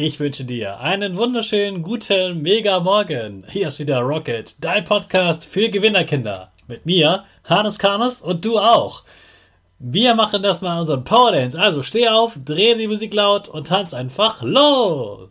Ich wünsche dir einen wunderschönen, guten, mega Morgen. Hier ist wieder Rocket, dein Podcast für Gewinnerkinder. Mit mir, Hannes Karnes und du auch. Wir machen das mal unseren Power Dance. Also steh auf, dreh die Musik laut und tanz einfach los.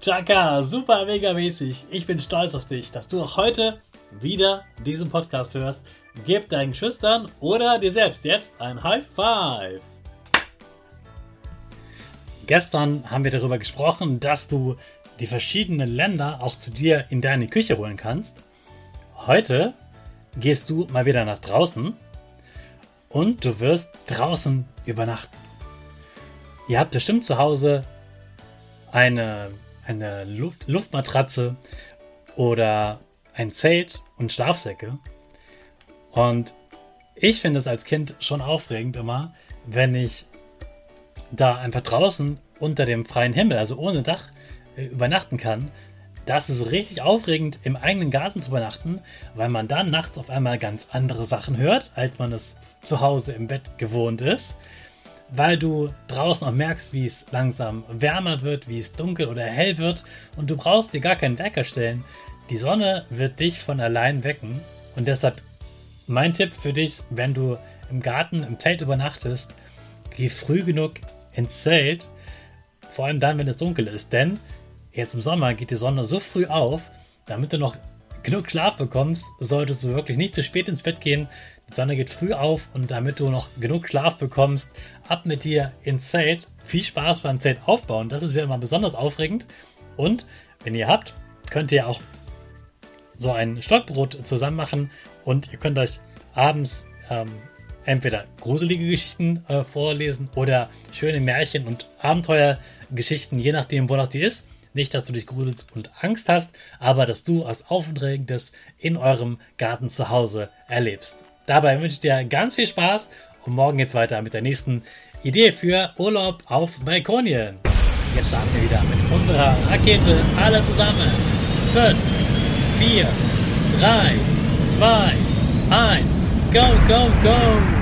Chaka, super mega mäßig. Ich bin stolz auf dich, dass du auch heute wieder diesen Podcast hörst. Gib deinen Schüchtern oder dir selbst jetzt ein High Five. Gestern haben wir darüber gesprochen, dass du die verschiedenen Länder auch zu dir in deine Küche holen kannst. Heute gehst du mal wieder nach draußen und du wirst draußen übernachten. Ihr habt bestimmt zu Hause eine, eine Luft, Luftmatratze oder ein Zelt und Schlafsäcke. Und ich finde es als Kind schon aufregend immer, wenn ich da einfach draußen unter dem freien Himmel, also ohne Dach, äh, übernachten kann. Das ist richtig aufregend, im eigenen Garten zu übernachten, weil man dann nachts auf einmal ganz andere Sachen hört, als man es zu Hause im Bett gewohnt ist weil du draußen auch merkst, wie es langsam wärmer wird, wie es dunkel oder hell wird und du brauchst dir gar keinen Wecker stellen. Die Sonne wird dich von allein wecken und deshalb mein Tipp für dich, wenn du im Garten, im Zelt übernachtest, geh früh genug ins Zelt, vor allem dann, wenn es dunkel ist, denn jetzt im Sommer geht die Sonne so früh auf, damit du noch genug Schlaf bekommst, solltest du wirklich nicht zu spät ins Bett gehen. Die Sonne geht früh auf und damit du noch genug Schlaf bekommst, ab mit dir ins Zelt. Viel Spaß beim Zelt aufbauen. Das ist ja immer besonders aufregend. Und wenn ihr habt, könnt ihr auch so ein Stockbrot zusammen machen und ihr könnt euch abends ähm, entweder gruselige Geschichten äh, vorlesen oder schöne Märchen und Abenteuergeschichten, je nachdem, wonach die ist. Nicht, dass du dich gruselst und Angst hast, aber dass du was Aufregendes in eurem Garten zu Hause erlebst. Dabei wünsche ich dir ganz viel Spaß und morgen geht's weiter mit der nächsten Idee für Urlaub auf Balkonien. Jetzt starten wir wieder mit unserer Rakete. Alle zusammen. 5, 4, 3, 2, 1. Go, go, go!